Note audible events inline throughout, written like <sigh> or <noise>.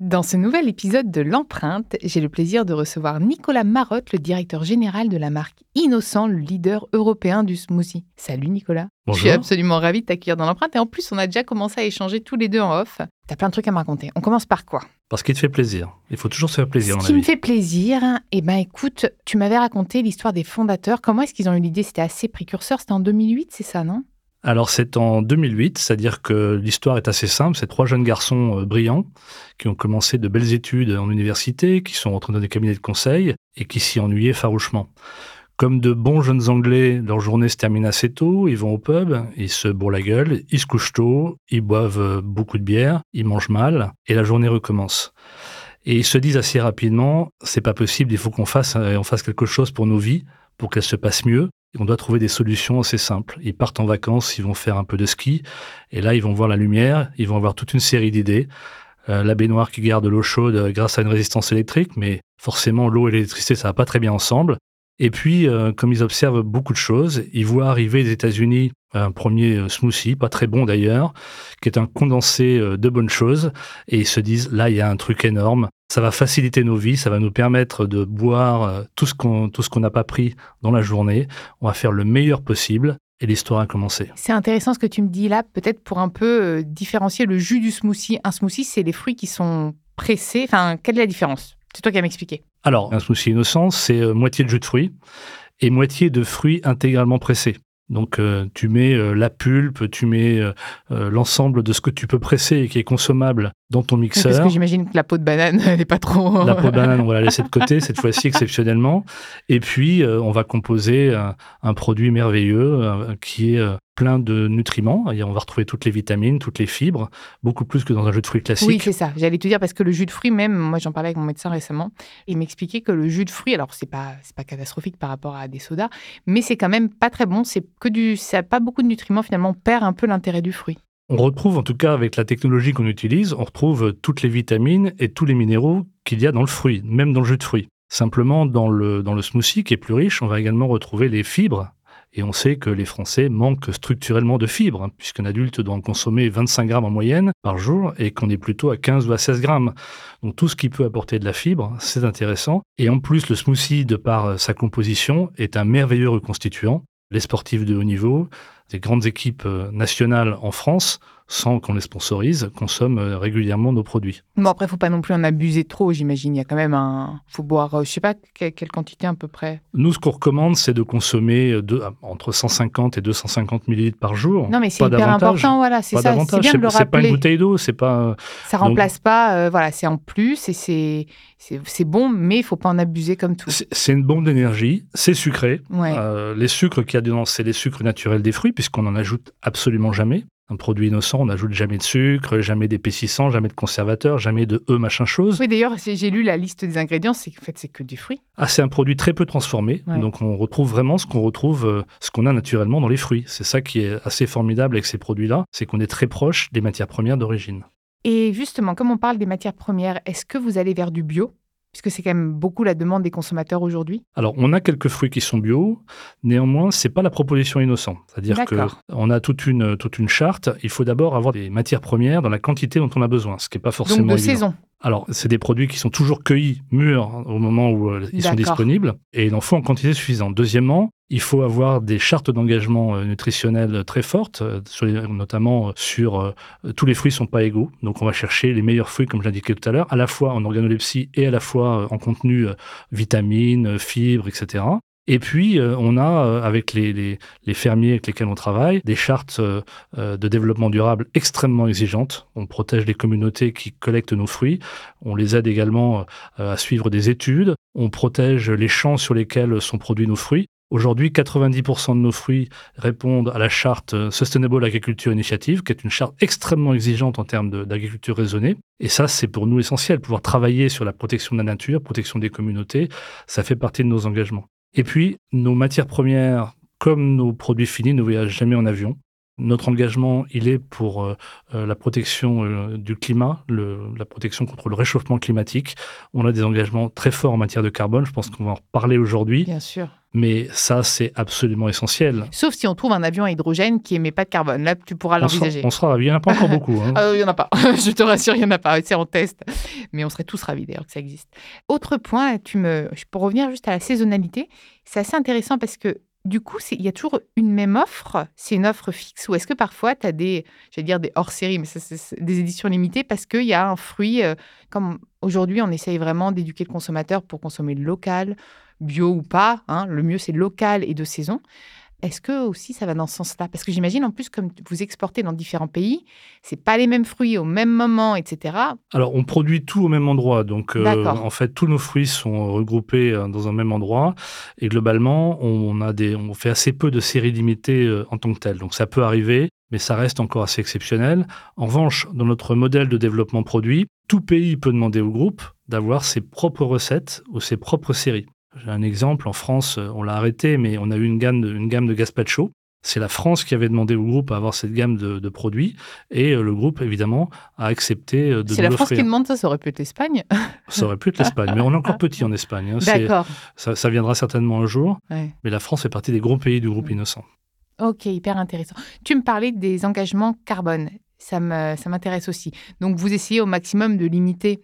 Dans ce nouvel épisode de L'Empreinte, j'ai le plaisir de recevoir Nicolas Marotte, le directeur général de la marque Innocent, le leader européen du smoothie. Salut Nicolas. Bonjour. Je suis absolument ravie de t'accueillir dans L'Empreinte et en plus, on a déjà commencé à échanger tous les deux en off. T'as plein de trucs à me raconter. On commence par quoi? Parce qu'il te fait plaisir. Il faut toujours se faire plaisir Ce qui me fait plaisir, eh ben écoute, tu m'avais raconté l'histoire des fondateurs. Comment est-ce qu'ils ont eu l'idée? C'était assez précurseur. C'était en 2008, c'est ça, non? Alors c'est en 2008, c'est-à-dire que l'histoire est assez simple. C'est trois jeunes garçons euh, brillants qui ont commencé de belles études en université, qui sont rentrés dans des cabinets de conseil et qui s'y ennuyaient farouchement. Comme de bons jeunes Anglais, leur journée se termine assez tôt, ils vont au pub, ils se bourrent la gueule, ils se couchent tôt, ils boivent euh, beaucoup de bière, ils mangent mal, et la journée recommence. Et ils se disent assez rapidement, c'est pas possible, il faut qu'on fasse, euh, on fasse quelque chose pour nos vies, pour qu'elles se passent mieux. On doit trouver des solutions assez simples. Ils partent en vacances, ils vont faire un peu de ski, et là ils vont voir la lumière, ils vont avoir toute une série d'idées. Euh, la baignoire qui garde l'eau chaude euh, grâce à une résistance électrique, mais forcément l'eau et l'électricité ça va pas très bien ensemble. Et puis, euh, comme ils observent beaucoup de choses, ils voient arriver des États-Unis un premier euh, smoothie, pas très bon d'ailleurs, qui est un condensé euh, de bonnes choses, et ils se disent là il y a un truc énorme. Ça va faciliter nos vies, ça va nous permettre de boire euh, tout ce qu'on n'a pas pris dans la journée. On va faire le meilleur possible. Et l'histoire a commencé. C'est intéressant ce que tu me dis là, peut-être pour un peu différencier le jus du smoothie. Un smoothie, c'est les fruits qui sont pressés. Enfin, quelle est la différence? C'est toi qui vas m'expliquer. Alors, un smoothie innocent, c'est moitié de jus de fruits et moitié de fruits intégralement pressés. Donc, euh, tu mets euh, la pulpe, tu mets euh, l'ensemble de ce que tu peux presser et qui est consommable dans ton Parce mixeur. que j'imagine que la peau de banane, <laughs> elle n'est pas trop. La peau de <laughs> banane, on va la laisser de côté cette fois-ci exceptionnellement. Et puis, euh, on va composer un, un produit merveilleux euh, qui est euh, plein de nutriments. Et on va retrouver toutes les vitamines, toutes les fibres, beaucoup plus que dans un jus de fruits classique. Oui, c'est ça. J'allais te dire parce que le jus de fruits, même, moi j'en parlais avec mon médecin récemment, il m'expliquait que le jus de fruits, alors c'est pas c'est pas catastrophique par rapport à des sodas, mais c'est quand même pas très bon. C'est que du, ça a pas beaucoup de nutriments finalement, on perd un peu l'intérêt du fruit. On retrouve, en tout cas avec la technologie qu'on utilise, on retrouve toutes les vitamines et tous les minéraux qu'il y a dans le fruit, même dans le jus de fruits. Simplement, dans le, dans le smoothie, qui est plus riche, on va également retrouver les fibres. Et on sait que les Français manquent structurellement de fibres, hein, puisqu'un adulte doit en consommer 25 grammes en moyenne par jour et qu'on est plutôt à 15 ou à 16 grammes. Donc tout ce qui peut apporter de la fibre, c'est intéressant. Et en plus, le smoothie, de par sa composition, est un merveilleux reconstituant. Les sportifs de haut niveau, des grandes équipes euh, nationales en France, sans qu'on les sponsorise, consomment euh, régulièrement nos produits. Bon après, faut pas non plus en abuser trop, j'imagine. Il y a quand même un, faut boire, euh, je sais pas que- quelle quantité à peu près. Nous, ce qu'on recommande, c'est de consommer euh, de- entre 150 et 250 millilitres par jour. Non mais c'est hyper davantage. important, voilà, c'est ça. C'est bien de le C'est c'est pas une bouteille d'eau, c'est pas. Ça remplace pas, euh, voilà, c'est en plus et c'est c'est bon, mais il faut pas en abuser comme tout. C'est c'est une bombe d'énergie, c'est sucré. Ouais. Euh, les sucres qu'il y a dedans, c'est les sucres naturels des fruits, puisqu'on n'en ajoute absolument jamais. Un produit innocent, on n'ajoute jamais de sucre, jamais d'épaississant, jamais de conservateur, jamais de E machin chose. Oui, d'ailleurs, j'ai j'ai lu la liste des ingrédients, c'est en fait c'est que du fruit. Ah, c'est un produit très peu transformé, Ouais. donc on retrouve vraiment ce qu'on retrouve, euh, ce qu'on a naturellement dans les fruits. C'est ça qui est assez formidable avec ces produits-là, c'est qu'on est très proche des matières premières d'origine. Et justement, comme on parle des matières premières, est-ce que vous allez vers du bio? Puisque c'est quand même beaucoup la demande des consommateurs aujourd'hui. Alors, on a quelques fruits qui sont bio, néanmoins, c'est pas la proposition innocent. C'est-à-dire que D'accord. on a toute une, toute une charte. Il faut d'abord avoir des matières premières dans la quantité dont on a besoin, ce qui n'est pas forcément Donc de évident. saison. Alors, c'est des produits qui sont toujours cueillis, mûrs, au moment où euh, ils sont disponibles, et il en faut en quantité suffisante. Deuxièmement, il faut avoir des chartes d'engagement euh, nutritionnel très fortes, euh, sur les- notamment sur euh, tous les fruits sont pas égaux. Donc, on va chercher les meilleurs fruits, comme je l'indiquais tout à l'heure, à la fois en organolepsie et à la fois en contenu euh, vitamines, fibres, etc. Et puis, euh, on a, euh, avec les, fermiers avec lesquels on travaille, des chartes euh, de développement durable extrêmement exigeantes. On protège les communautés qui collectent nos fruits. On les aide également à suivre des études. On protège les champs sur lesquels sont produits nos fruits. Aujourd'hui, 90% de nos fruits répondent à la charte Sustainable Agriculture Initiative, qui est une charte extrêmement exigeante en termes d'agriculture raisonnée. Et ça, c'est pour nous essentiel. Pouvoir travailler sur la protection de la nature, protection des communautés, ça fait partie de nos engagements. Et puis, nos matières premières, comme nos produits finis, ne voyagent jamais en avion. Notre engagement, il est pour euh, euh, la protection euh, du climat, la protection contre le réchauffement climatique. On a des engagements très forts en matière de carbone. Je pense qu'on va en reparler aujourd'hui. Bien sûr. Mais ça, c'est absolument essentiel. Sauf si on trouve un avion à hydrogène qui émet pas de carbone. Là, tu pourras l'envisager. On sera ravis. Il n'y en a pas encore beaucoup. Hein. <laughs> il n'y en a pas. <laughs> Je te rassure, il n'y en a pas. C'est en test. Mais on serait tous ravis d'ailleurs que ça existe. Autre point, tu me... pour revenir juste à la saisonnalité, c'est assez intéressant parce que du coup, il y a toujours une même offre. C'est une offre fixe ou est-ce que parfois tu as des, j'allais dire des hors-série, mais c'est des éditions limitées parce qu'il y a un fruit, euh, comme aujourd'hui, on essaye vraiment d'éduquer le consommateur pour consommer local, bio ou pas. Hein. le mieux, c'est local et de saison. Est-ce que aussi ça va dans ce sens-là? Parce que j'imagine en plus, comme vous exportez dans différents pays, c'est pas les mêmes fruits au même moment, etc. Alors on produit tout au même endroit, donc euh, en fait tous nos fruits sont regroupés euh, dans un même endroit et globalement on a des, on fait assez peu de séries limitées euh, en tant que telles. Donc ça peut arriver, mais ça reste encore assez exceptionnel. En revanche, dans notre modèle de développement produit, tout pays peut demander au groupe d'avoir ses propres recettes ou ses propres séries. J'ai un exemple, en France, euh, on l'a arrêté, mais on a eu une gamme de, une gamme de gazpacho. C'est la France qui avait demandé au groupe à avoir cette gamme de, produits et euh, le groupe, évidemment, a accepté euh, de C'est la France qui demande ça, ça aurait pu être l'Espagne <laughs> Ça aurait pu être l'Espagne, mais on est encore petit en Espagne. Hein. D'accord. Ça, viendra certainement un jour, mais la France fait partie des gros pays du groupe Innocent. Ok, hyper intéressant. Tu me parlais des engagements carbone, ça m'intéresse aussi. Donc vous essayez au maximum de limiter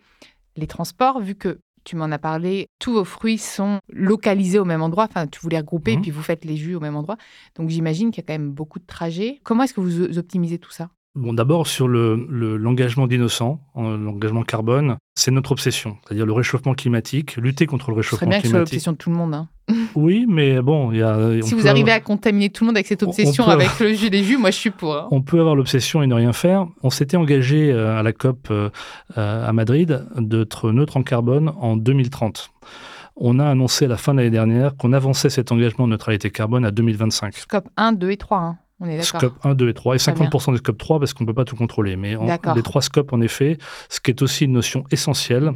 les transports, vu que tu m'en as parlé, tous vos fruits sont localisés au même endroit. Enfin, tu voulais regrouper et mmh. puis vous faites les jus au même endroit. Donc j'imagine qu'il y a quand même beaucoup de trajets. Comment est-ce que vous optimisez tout ça? Bon, d'abord sur l'engagement le, l'engagement d'innocent, l'engagement carbone, c'est notre obsession, c'est-à-dire le réchauffement climatique, lutter contre le réchauffement climatique. C'est bien que ce l'obsession de tout le monde. Hein. <laughs> Oui, mais bon, il y a. Si vous arrivez à contaminer tout le monde avec cette obsession, avec le <laughs> jus des jus, moi je suis pour. Hein. On peut avoir l'obsession et ne rien faire. On s'était engagé euh, à la COP euh, à Madrid d'être neutre en carbone en 2030 on a annoncé à la fin de l'année dernière qu'on avançait cet engagement de neutralité carbone à 2025. Scope 1, 2 et 3. Hein. On est scope 1, 2 et 3, et 50% des scope 3 parce qu'on ne peut pas tout contrôler. Mais en, les trois scopes, en effet, ce qui est aussi une notion essentielle.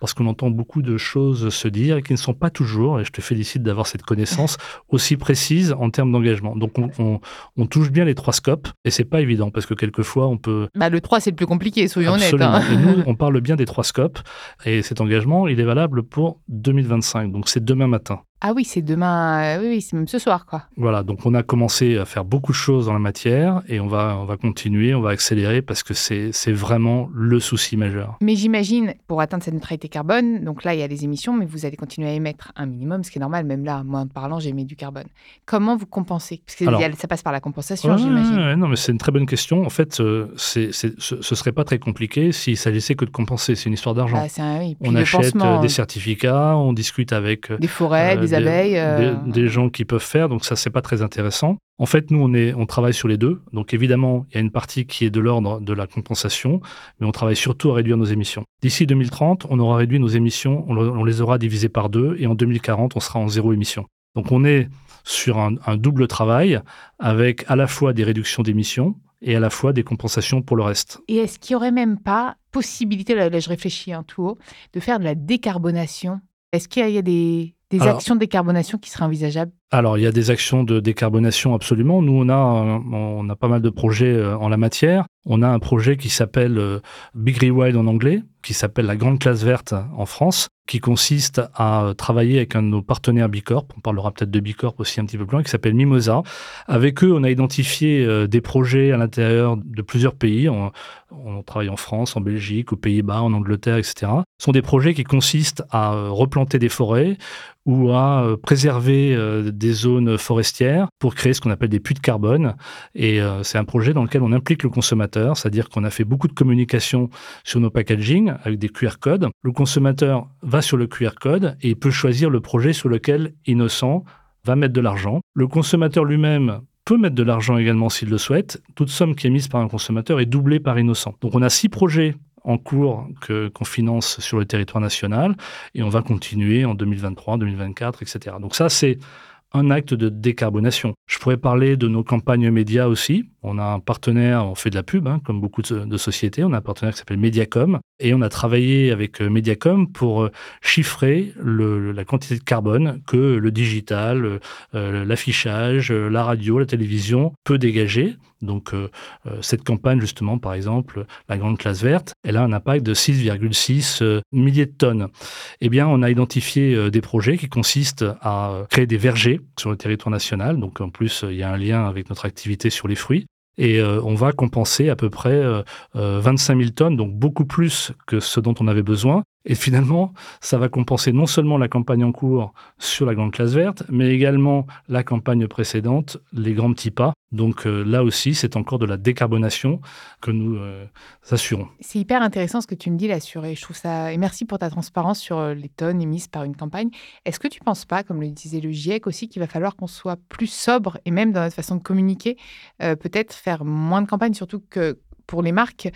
Parce qu'on entend beaucoup de choses se dire et qui ne sont pas toujours, et je te félicite d'avoir cette connaissance <laughs> aussi précise en termes d'engagement. Donc on, touche bien les trois scopes, et c'est pas évident, parce que quelquefois on peut... Bah, le 3 c'est le plus compliqué, soyons honnêtes. Hein. Et nous, <laughs> on parle bien des trois scopes, et cet engagement, il est valable pour 2025, donc c'est demain matin. Ah oui, c'est demain, euh, oui, c'est même ce soir, quoi. Voilà, donc on a commencé à faire beaucoup de choses dans la matière et on va, on va continuer, on va accélérer parce que c'est vraiment le souci majeur. Mais j'imagine, pour atteindre cette neutralité carbone, donc là, il y a les émissions, mais vous allez continuer à émettre un minimum, ce qui est normal, même là, moi en parlant, j'émets du carbone. Comment vous compensez? Parce que ça passe par la compensation, j'imagine. non, mais c'est une très bonne question. En fait, euh, c'est ce ne serait pas très compliqué s'il s'agissait que de compenser. C'est une histoire d'argent. Ah, on achète euh, des certificats, on discute avec... Des forêts, des abeilles. Euh, des, gens qui peuvent faire, donc ça, c'est pas très intéressant. En fait, nous, on, est, on travaille sur les deux. Donc évidemment, il y a une partie qui est de l'ordre de la compensation, mais on travaille surtout à réduire nos émissions. D'ici 2030, on aura réduit nos émissions, on, les aura divisées par deux, et en 2040, on sera en zéro émission. Donc on est sur un, double travail avec à la fois des réductions d'émissions, et à la fois des compensations pour le reste. Et est-ce qu'il n'y aurait même pas possibilité, là, je réfléchis un tout haut, de faire de la décarbonation? Est-ce qu'il y a des, des actions de décarbonation qui seraient envisageables? alors, il y a des actions de décarbonation absolument. Nous, on a, on a pas mal de projets euh, en la matière. On a un projet qui s'appelle euh, Big Rewild en anglais, qui s'appelle la Grande Classe Verte en France, qui consiste à travailler avec un de nos partenaires Bicorp, on parlera peut-être de Bicorp aussi un petit peu plus loin, qui s'appelle Mimosa. Avec eux, on a identifié euh, des projets à l'intérieur de plusieurs pays. On, on travaille en France, en Belgique, aux Pays-Bas, en Angleterre, etc. Ce sont des projets qui consistent à replanter des forêts ou à préserver des zones forestières pour créer ce qu'on appelle des puits de carbone. Et euh, c'est un projet dans lequel on implique le consommateur, c'est-à-dire qu'on a fait beaucoup de communication sur nos packaging avec des QR codes. Le consommateur va sur le QR code et il peut choisir le projet sur lequel Innocent va mettre de l'argent. Le consommateur lui-même peut mettre de l'argent également s'il le souhaite. Toute somme qui est mise par un consommateur est doublée par Innocent. Donc on a six projets en cours qu'on finance sur le territoire national et on va continuer en 2023, 2024, etc. Donc ça, c'est un acte de décarbonation. Je pourrais parler de nos campagnes médias aussi. On a un partenaire, on fait de la pub, hein, comme beaucoup de, sociétés. On a un partenaire qui s'appelle Mediacom. Et on a travaillé avec euh, Mediacom pour euh, chiffrer la quantité de carbone que le digital, euh, l'affichage, la radio, la télévision peut dégager. Donc cette campagne, justement, par exemple, la grande classe verte, elle a un impact de 6,6 milliers de tonnes. Eh bien, on a identifié des projets qui consistent à créer des vergers sur le territoire national. Donc en plus, il y a un lien avec notre activité sur les fruits et euh, on va compenser à peu près 25 euh, 000 euh, tonnes, donc beaucoup plus que ce dont on avait besoin. Et finalement, ça va compenser non seulement la campagne en cours sur la grande classe verte, mais également la campagne précédente, les grands petits pas. Donc euh, là aussi, c'est encore de la décarbonation que nous euh, assurons. C'est hyper intéressant ce que tu me dis là sur, et je ça, et merci pour ta transparence sur euh, les tonnes émises par une campagne. Est-ce que tu ne penses pas, comme le disait le GIEC aussi, qu'il va falloir qu'on soit plus sobre et même dans notre façon de communiquer, peut-être faire moins de campagnes, surtout que pour les marques,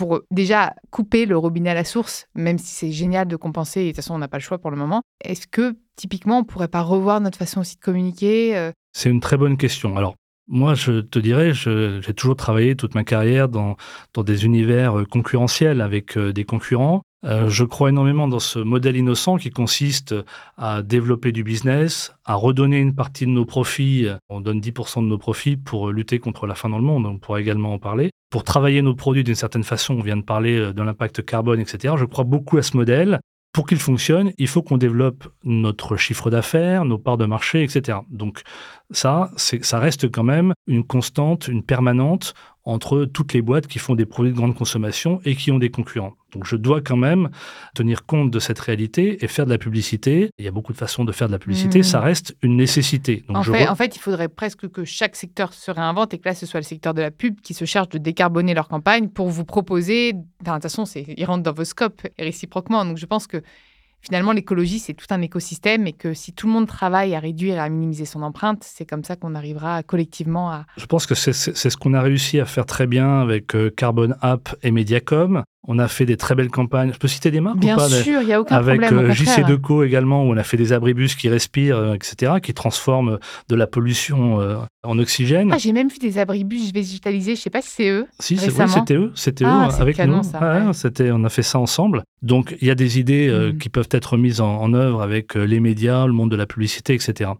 pour déjà couper le robinet à la source, même si c'est génial de compenser, et de toute façon on n'a pas le choix pour le moment, est-ce que typiquement on pourrait pas revoir notre façon aussi de communiquer euh? C'est une très bonne question. Alors moi, je te dirais, j'ai toujours travaillé toute ma carrière dans, dans des univers euh, concurrentiels avec euh, des concurrents. Euh, je crois énormément dans ce modèle innocent qui consiste à développer du business, à redonner une partie de nos profits. On donne 10% de nos profits pour lutter contre la faim dans le monde, on pourra également en parler. Pour travailler nos produits d'une certaine façon, on vient de parler de l'impact carbone, etc. Je crois beaucoup à ce modèle pour qu'il fonctionne, il faut qu'on développe notre chiffre d'affaires, nos parts de marché, etc. Donc ça, ça reste quand même une constante, une permanente entre toutes les boîtes qui font des produits de grande consommation et qui ont des concurrents. Donc je dois quand même tenir compte de cette réalité et faire de la publicité. Il y a beaucoup de façons de faire de la publicité, ça mmh. reste une nécessité. en, fait, en, fait, il faudrait presque que chaque secteur se réinvente et que là, ce soit le secteur de la pub qui se charge de décarboner leur campagne pour vous proposer... Enfin, de toute façon, ils rentrent dans vos scopes et réciproquement. Donc je pense que finalement, l'écologie, c'est tout un écosystème et que si tout le monde travaille à réduire et à minimiser son empreinte, c'est comme ça qu'on arrivera collectivement à... Je pense que c'est ce qu'on a réussi à faire très bien avec euh, Carbon App et Mediacom. On a fait des très belles campagnes. Je peux citer des marques Bien ou pas sûr, il n'y a aucun Avec problème. Avec JC Deco également, où on a fait des abribus qui respirent, euh, etc., qui transforment de la pollution euh, en oxygène. Ah, j'ai même vu des abribus végétalisés. Je ne sais pas si c'est eux. Si, c'était eux. C'était ah, eux avec canon, nous. Ça, c'était, on a fait ça ensemble. Donc, il y a des idées euh, mm. qui peuvent être mises en, œuvre avec les médias, le monde de la publicité, etc.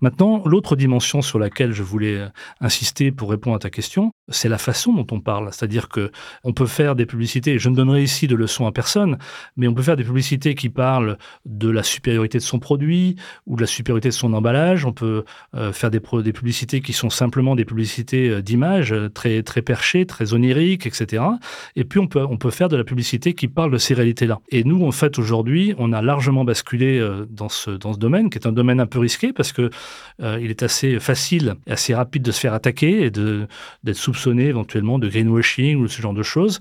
Maintenant, l'autre dimension sur laquelle je voulais insister pour répondre à ta question, c'est la façon dont on parle. C'est-à-dire que on peut faire des publicités. Je ne donnerai ici de leçons à personne, mais on peut faire des publicités qui parlent de la supériorité de son produit ou de la supériorité de son emballage. On peut euh, faire des, publicités qui sont simplement des publicités euh, d'image, euh, très, très perchées, très oniriques, etc. Et puis on peut, on peut faire de la publicité qui parle de ces réalités-là. Et nous, en fait, aujourd'hui, on a largement basculé dans ce, dans ce domaine, qui est un domaine un peu risqué parce que il est assez facile assez rapide de se faire attaquer et d'être soupçonné éventuellement de greenwashing ou ce genre de choses.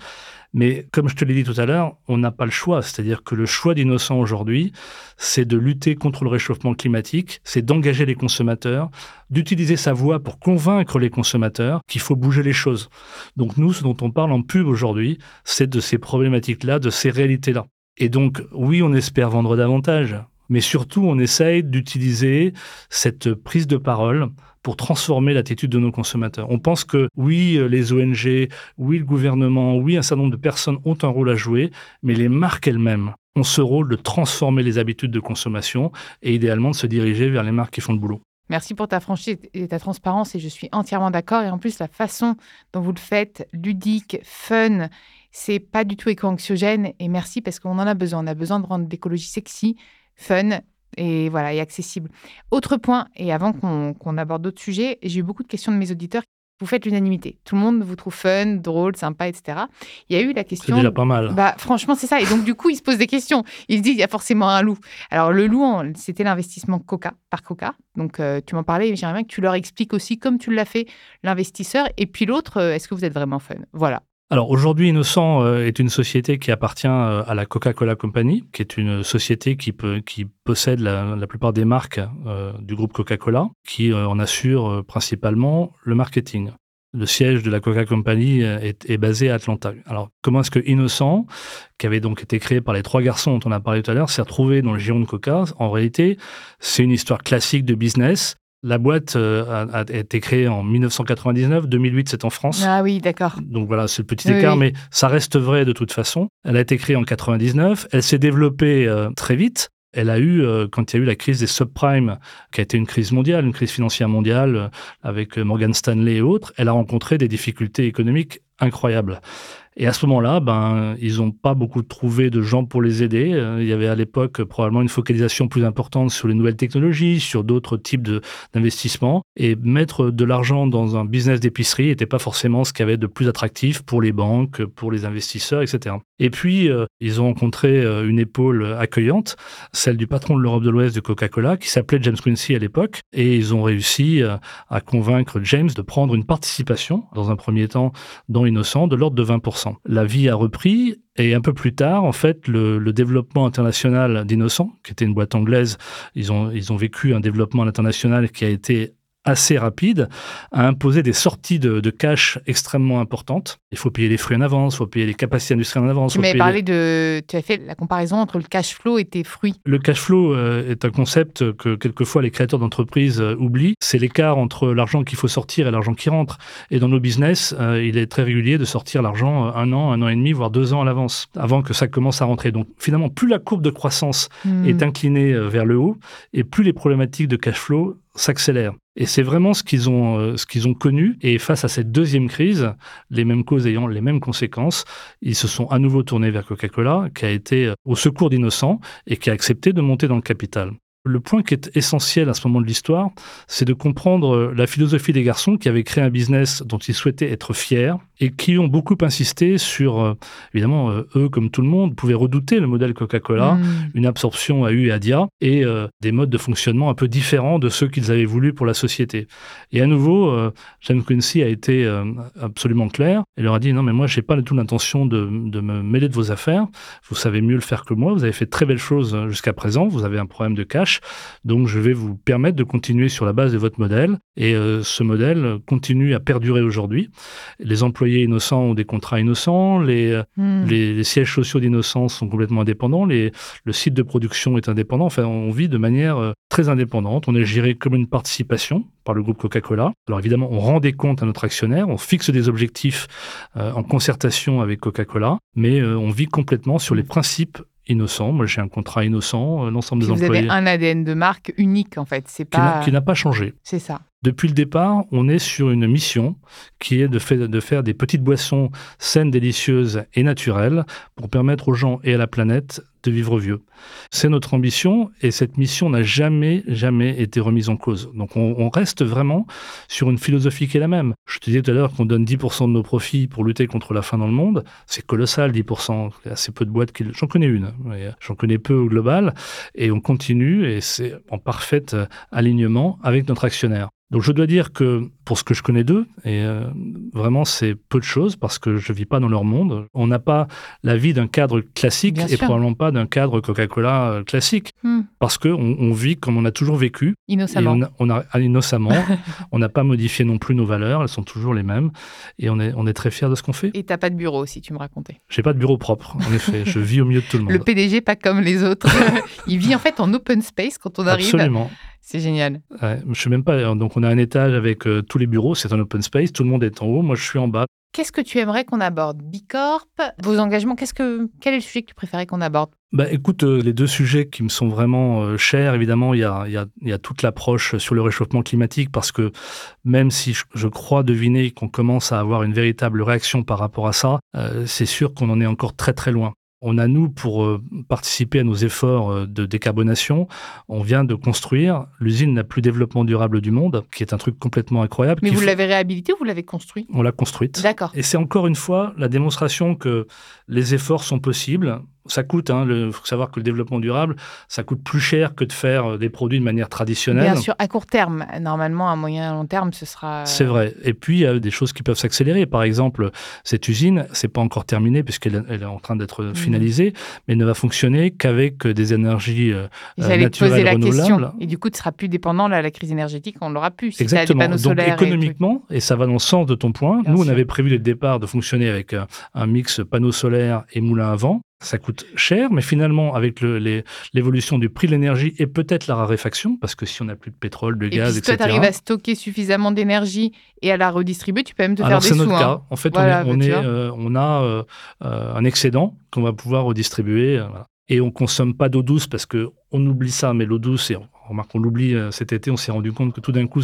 Mais comme je te l'ai dit tout à l'heure, on n'a pas le choix. C'est-à-dire que le choix d'innocent aujourd'hui, c'est de lutter contre le réchauffement climatique, c'est d'engager les consommateurs, d'utiliser sa voix pour convaincre les consommateurs qu'il faut bouger les choses. Donc nous, ce dont on parle en pub aujourd'hui, c'est de ces problématiques-là, de ces réalités-là. Et donc, oui, on espère vendre davantage, mais surtout, on essaye d'utiliser cette prise de parole pour transformer l'attitude de nos consommateurs. On pense que oui, les ONG, oui, le gouvernement, oui, un certain nombre de personnes ont un rôle à jouer, mais les marques elles-mêmes ont ce rôle de transformer les habitudes de consommation et idéalement de se diriger vers les marques qui font le boulot. Merci pour ta franchise et ta transparence et je suis entièrement d'accord. Et en plus, la façon dont vous le faites, ludique, fun, c'est pas du tout éco-anxiogène. Et merci parce qu'on en a besoin. On a besoin de rendre l'écologie sexy, fun et voilà, et accessible. Autre point, et avant qu'on aborde d'autres sujets, j'ai eu beaucoup de questions de mes auditeurs. Vous faites l'unanimité. Tout le monde vous trouve fun, drôle, sympa, etc. Il y a eu la question. C'est déjà pas mal. Bah, franchement, c'est ça. Et donc, du coup, ils se posent des questions. Ils se disent, il y a forcément un loup. Alors, le loup, c'était l'investissement Coca, par Coca. Donc, euh, tu m'en parlais. J'aimerais bien que tu leur expliques aussi, comme tu l'as fait, l'investisseur. Et puis l'autre, euh, est-ce que vous êtes vraiment fun? Voilà. Alors aujourd'hui, Innocent euh, est une société qui appartient euh, à la Coca-Cola Company, qui est une société qui, possède la, plupart des marques euh, du groupe Coca-Cola, qui en assure principalement le marketing. Le siège de la Coca Company est, basé à Atlanta. Alors, comment est-ce que Innocent, qui avait donc été créé par les trois garçons dont on a parlé tout à l'heure, s'est retrouvé dans le giron de Coca? En réalité, c'est une histoire classique de business La boîte a, a, été créée en 1999, 2008 c'est en France. Ah oui, d'accord. Donc voilà, c'est le petit écart, mais ça reste vrai de toute façon. Elle a été créée en 99, elle s'est développée très vite. Elle a eu, quand il y a eu la crise des subprimes, qui a été une crise mondiale, une crise financière mondiale, avec Morgan Stanley et autres, elle a rencontré des difficultés économiques incroyables. Et à ce moment-là, ben, ils n'ont pas beaucoup trouvé de gens pour les aider. Euh, il y avait à l'époque probablement une focalisation plus importante sur les nouvelles technologies, sur d'autres types d'investissements. Et mettre de l'argent dans un business d'épicerie n'était pas forcément ce qu'il y avait de plus attractif pour les banques, pour les investisseurs, etc. Et puis, euh, ils ont rencontré euh, une épaule accueillante, celle du patron de l'Europe de l'Ouest de Coca-Cola, qui s'appelait James Quincy à l'époque. Et ils ont réussi à convaincre James de prendre une participation, dans un premier temps, dans Innocent, de l'ordre de 20%. La vie a repris et un peu plus tard, en fait, le, développement international d'Innocent, qui était une boîte anglaise, ils ont, ils ont vécu un développement international qui a été assez rapide, a imposé des sorties de, cash extrêmement importantes. Il faut payer les fruits en avance, il faut payer les capacités industrielles en avance. Tu m'avais parlé de... Tu as fait la comparaison entre le cash flow et tes fruits. Le cash flow euh, est un concept que quelquefois les créateurs d'entreprises euh, oublient. C'est l'écart entre l'argent qu'il faut sortir et l'argent qui rentre. Et dans nos business, euh, il est très régulier de sortir l'argent un an, un an et demi, voire deux ans à l'avance, avant que ça commence à rentrer. Donc finalement, plus la courbe de croissance hmm. est inclinée vers le haut, et plus les problématiques de cash flow s'accélèrent. Et c'est vraiment ce qu'ils ont, euh, ce ont connu. Et face à cette deuxième crise, les mêmes causes ayant les mêmes conséquences, ils se sont à nouveau tournés vers Coca-Cola, qui a été euh, au secours d'innocents et qui a accepté de monter dans le capital. Le point qui est essentiel à ce moment de l'histoire, c'est de comprendre euh, la philosophie des garçons qui avaient créé un business dont ils souhaitaient être fiers et qui ont beaucoup insisté sur, euh, évidemment, euh, eux, comme tout le monde, pouvaient redouter le modèle Coca-Cola, mm. une absorption à U et à Dia, et des modes de fonctionnement un peu différents de ceux qu'ils avaient voulu pour la société. Et à nouveau, James Quincy a été absolument clair. Et leur a dit, non, mais moi, je n'ai pas du tout l'intention de, de me mêler de vos affaires, vous savez mieux le faire que moi, vous avez fait très belles choses jusqu'à présent, vous avez un problème de cash, donc, je vais vous permettre de continuer sur la base de votre modèle. Et euh, ce modèle continue à perdurer aujourd'hui. Les employés innocents ont des contrats innocents. Les, hmm. les, sièges sociaux d'innocents sont complètement indépendants. Les, le site de production est indépendant. Enfin, on vit de manière euh, très indépendante. On est géré comme une participation par le groupe Coca-Cola. Alors évidemment, on rend des comptes à notre actionnaire, on fixe des objectifs euh, en concertation avec Coca-Cola, mais on vit complètement sur les principes innocent. Moi, j'ai un contrat innocent, euh, l'ensemble des vous employés. Vous avez un ADN de marque unique, en fait. C'est pas... Qui n'a pas changé. C'est ça. Depuis le départ, on est sur une mission qui est de, de, faire des petites boissons saines, délicieuses et naturelles pour permettre aux gens et à la planète de vivre vieux. C'est notre ambition et cette mission n'a jamais, jamais été remise en cause. Donc on, reste vraiment sur une philosophie qui est la même. Je te disais tout à l'heure qu'on donne 10% de nos profits pour lutter contre la faim dans le monde. C'est colossal, 10%. Il y a assez peu de boîtes qui... J'en connais une, j'en connais peu au global. Et on continue et c'est en parfait alignement avec notre actionnaire. Donc je dois dire que pour ce que je connais d'eux, et euh, vraiment c'est peu de choses parce que je ne vis pas dans leur monde, on n'a pas la vie d'un cadre classique et probablement pas d'un cadre Coca-Cola euh, classique hmm. parce qu'on on vit comme on a toujours vécu. Innocemment. on, a, innocemment. <laughs> on n'a pas modifié non plus nos valeurs, elles sont toujours les mêmes et on est, on est très fiers de ce qu'on fait. Et tu n'as pas de bureau si tu me racontais. J'ai pas de bureau propre, en effet. Je vis au milieu de tout le monde. Le PDG pas comme les autres. <laughs> Il vit en fait en open space quand on arrive. Absolument. C'est génial. Ouais, je sais même pas. Donc, on a un étage avec euh, tous les bureaux. C'est un open space. Tout le monde est en haut. Moi, je suis en bas. Qu'est-ce que tu aimerais qu'on aborde? Bicorp, vos engagements. Qu'est-ce que quel est le sujet que tu préférais qu'on aborde? Bah, écoute, euh, les deux sujets qui me sont vraiment euh, chers, évidemment, il y a, y a, toute l'approche sur le réchauffement climatique, parce que même si je, crois deviner qu'on commence à avoir une véritable réaction par rapport à ça, c'est sûr qu'on en est encore très très loin. On a, nous, pour euh, participer à nos efforts euh, de décarbonation, on vient de construire l'usine la plus développement durable du monde, qui est un truc complètement incroyable. Mais vous l'avez réhabilité ou vous l'avez construit? On l'a construite. D'accord. Et c'est encore une fois la démonstration que les efforts sont possibles, ça coûte, il hein, faut savoir que le développement durable, ça coûte plus cher que de faire euh, des produits de manière traditionnelle. Bien sûr, à court terme. Normalement, à moyen et long terme, ce sera... C'est vrai. Et puis, il y a des choses qui peuvent s'accélérer. Par exemple, cette usine, c'est pas encore terminé puisqu'elle est en train d'être mmh. finalisée, mais ne va fonctionner qu'avec des énergies euh, naturelles la Question. Et du coup, tu seras plus dépendant, là, la crise énergétique, on l'aura plus. Si Exactement. Des Donc, économiquement, et, ça va dans le sens de ton point, nous, on avait prévu dès le départ de fonctionner avec un, un mix panneaux solaires et moulins à vent Ça coûte cher, mais finalement, avec l'évolution du prix de l'énergie et peut-être la raréfaction, parce que si on n'a plus de pétrole, de gaz, puis, si toi, tu arrives à stocker suffisamment d'énergie et à la redistribuer, tu peux même te Alors, faire des sous. c'est notre hein. cas. En fait, Voilà, on, est, bah, on, tu est, euh, on a euh, euh, un excédent qu'on va pouvoir redistribuer. voilà. Et on consomme pas d'eau douce parce que on oublie ça, mais l'eau douce, et on remarque, on l'oublie euh, cet été, on s'est rendu compte que tout d'un coup,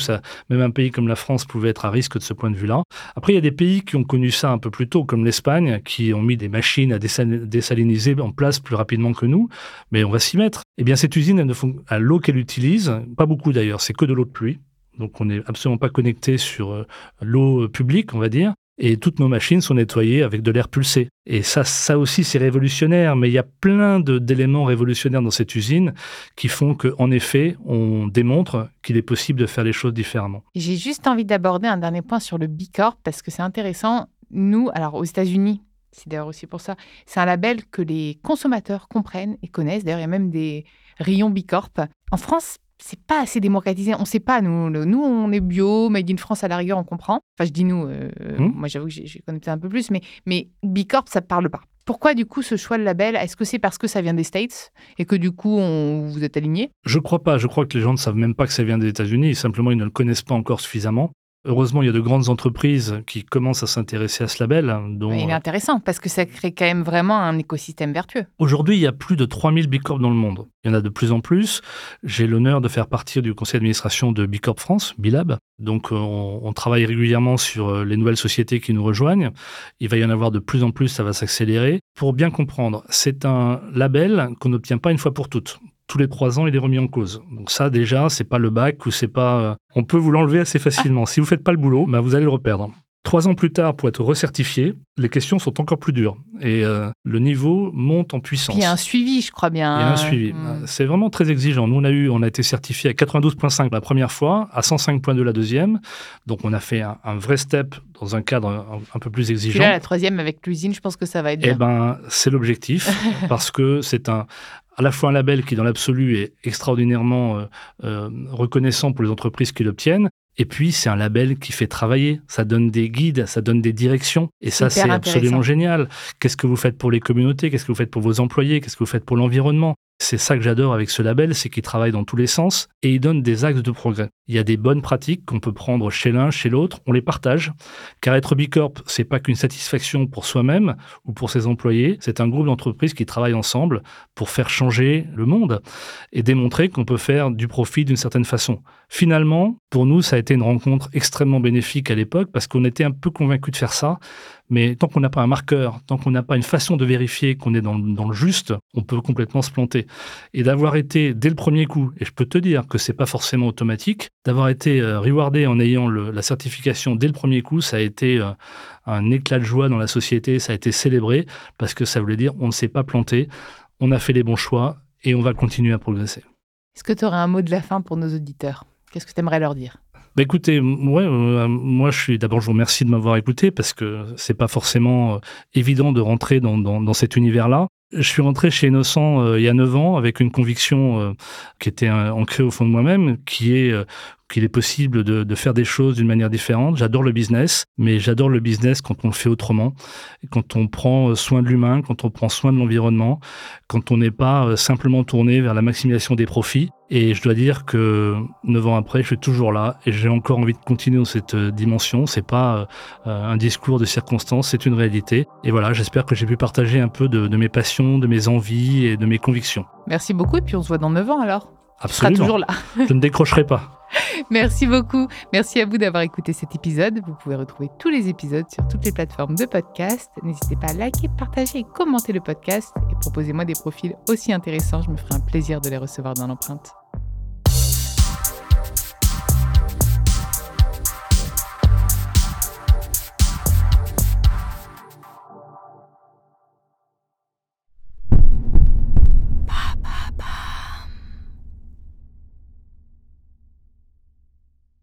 même un pays comme la France pouvait être à risque de ce point de vue-là. Après, il y a des pays qui ont connu ça un peu plus tôt, comme l'Espagne, qui ont mis des machines à désal- désaliniser en place plus rapidement que nous, mais on va s'y mettre. Eh bien, cette usine, elle ne fon- à l'eau qu'elle utilise, pas beaucoup d'ailleurs, c'est que de l'eau de pluie. Donc, on n'est absolument pas connecté sur euh, l'eau euh, publique, on va dire. Et toutes nos machines sont nettoyées avec de l'air pulsé. Et ça, ça aussi, c'est révolutionnaire. Mais il y a plein d'éléments révolutionnaires dans cette usine qui font qu'en effet, on démontre qu'il est possible de faire les choses différemment. J'ai juste envie d'aborder un dernier point sur le Bicorp parce que c'est intéressant. Nous, alors aux États-Unis, c'est d'ailleurs aussi pour ça, c'est un label que les consommateurs comprennent et connaissent. D'ailleurs, il y a même des rayons Bicorp. En France, c'est pas assez démocratisé. On sait pas, nous, le- nous, on est bio, made in France à la rigueur, on comprend. Enfin, je dis nous, euh, Hmm. moi j'avoue que j'ai- connais peut-être un peu plus, mais, mais Bicorp, ça ne parle pas. Pourquoi du coup ce choix de label Est-ce que c'est parce que ça vient des States et que du coup on, vous êtes aligné Je crois pas. Je crois que les gens ne savent même pas que ça vient des États-Unis. Simplement, ils ne le connaissent pas encore suffisamment. Heureusement, il y a de grandes entreprises qui commencent à s'intéresser à ce label. hein, dont, Il est intéressant parce que ça crée quand même vraiment un écosystème vertueux. Aujourd'hui, il y a plus de 3000 Bicorp dans le monde. Il y en a de plus en plus. J'ai l'honneur de faire partie du conseil d'administration de Bicorp France, Bilab. Donc, euh, on, on travaille régulièrement sur euh, les nouvelles sociétés qui nous rejoignent. Il va y en avoir de plus en plus, ça va s'accélérer. Pour bien comprendre, c'est un label qu'on n'obtient pas une fois pour toutes. Tous les trois ans, il est remis en cause. Donc ça, déjà, c'est pas le bac ou c'est pas. euh, On peut vous l'enlever assez facilement. Si vous faites pas le boulot, bah, vous allez le reperdre. Trois ans plus tard, pour être recertifié, les questions sont encore plus dures et euh, le niveau monte en puissance. Puis il y a un suivi, je crois bien. Il y a un suivi. Mm. C'est vraiment très exigeant. Nous, on a, eu, on a été certifié à 92.5 la première fois, à 105.2 la deuxième. Donc, on a fait un, un vrai step dans un cadre un, un peu plus Puis exigeant. là, la troisième avec l'usine, je pense que ça va être Eh bien. ben, c'est l'objectif, <laughs> parce que c'est un, à la fois un label qui, dans l'absolu, est extraordinairement euh, euh, reconnaissant pour les entreprises qui l'obtiennent. Et puis, c'est un label qui fait travailler. Ça donne des guides, ça donne des directions. Et ça, c'est absolument génial. Qu'est-ce que vous faites pour les communautés? Qu'est-ce que vous faites pour vos employés? Qu'est-ce que vous faites pour l'environnement? C'est ça que j'adore avec ce label, c'est qu'il travaille dans tous les sens et il donne des axes de progrès. Il y a des bonnes pratiques qu'on peut prendre chez l'un, chez l'autre, on les partage. Car être Bicorp, c'est pas qu'une satisfaction pour soi-même ou pour ses employés, c'est un groupe d'entreprises qui travaillent ensemble pour faire changer le monde et démontrer qu'on peut faire du profit d'une certaine façon. Finalement, pour nous, ça a été une rencontre extrêmement bénéfique à l'époque parce qu'on était un peu convaincus de faire ça. Mais tant qu'on n'a pas un marqueur, tant qu'on n'a pas une façon de vérifier qu'on est dans, le- juste, on peut complètement se planter. Et d'avoir été dès le premier coup, et je peux te dire que c'est pas forcément automatique, d'avoir été euh, rewardé en ayant la certification dès le premier coup, ça a été euh, un éclat de joie dans la société, ça a été célébré parce que ça voulait dire on ne s'est pas planté, on a fait les bons choix et on va continuer à progresser. Est-ce que tu aurais un mot de la fin pour nos auditeurs? Qu'est-ce que tu aimerais leur dire? Bah écoutez, ouais, euh, moi je suis d'abord je vous remercie de m'avoir écouté parce que c'est pas forcément euh, évident de rentrer dans, cet univers-là. Je suis rentré chez Innocent euh, il y a 9 ans avec une conviction euh, qui était euh, ancrée au fond de moi-même, qui est euh, qu'il est possible de, faire des choses d'une manière différente. J'adore le business, mais j'adore le business quand on le fait autrement, quand on prend euh, soin de l'humain, quand on prend soin de l'environnement, quand on n'est pas euh, simplement tourné vers la maximisation des profits. Et je dois dire que 9 ans après, je suis toujours là et j'ai encore envie de continuer dans cette euh, dimension. C'est pas un discours de circonstance, c'est une réalité. Et voilà, j'espère que j'ai pu partager un peu de, de mes passions, de mes envies et de mes convictions. Merci beaucoup et puis on se voit dans 9 ans alors. Absolument. toujours là. <laughs> Je ne décrocherai pas. Merci beaucoup. Merci à vous d'avoir écouté cet épisode. Vous pouvez retrouver tous les épisodes sur toutes les plateformes de podcast. N'hésitez pas à liker, partager et commenter le podcast et proposez-moi des profils aussi intéressants. Je me ferai un plaisir de les recevoir dans l'empreinte.